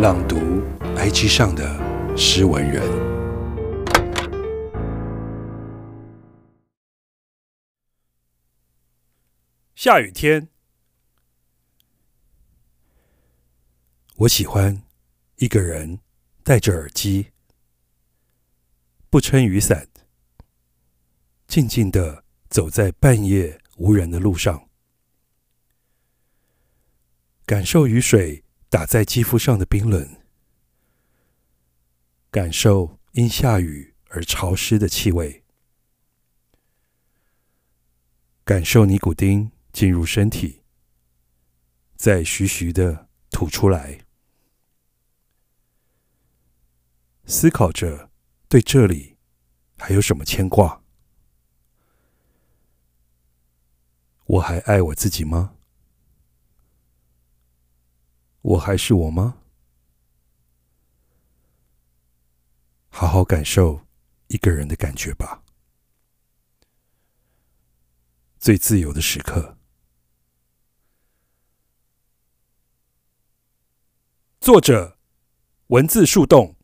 朗读 IG 上的诗文人。下雨天，我喜欢一个人戴着耳机，不撑雨伞，静静的走在半夜无人的路上。感受雨水打在肌肤上的冰冷，感受因下雨而潮湿的气味，感受尼古丁进入身体，再徐徐的吐出来，思考着对这里还有什么牵挂？我还爱我自己吗？我还是我吗？好好感受一个人的感觉吧。最自由的时刻。作者：文字树洞。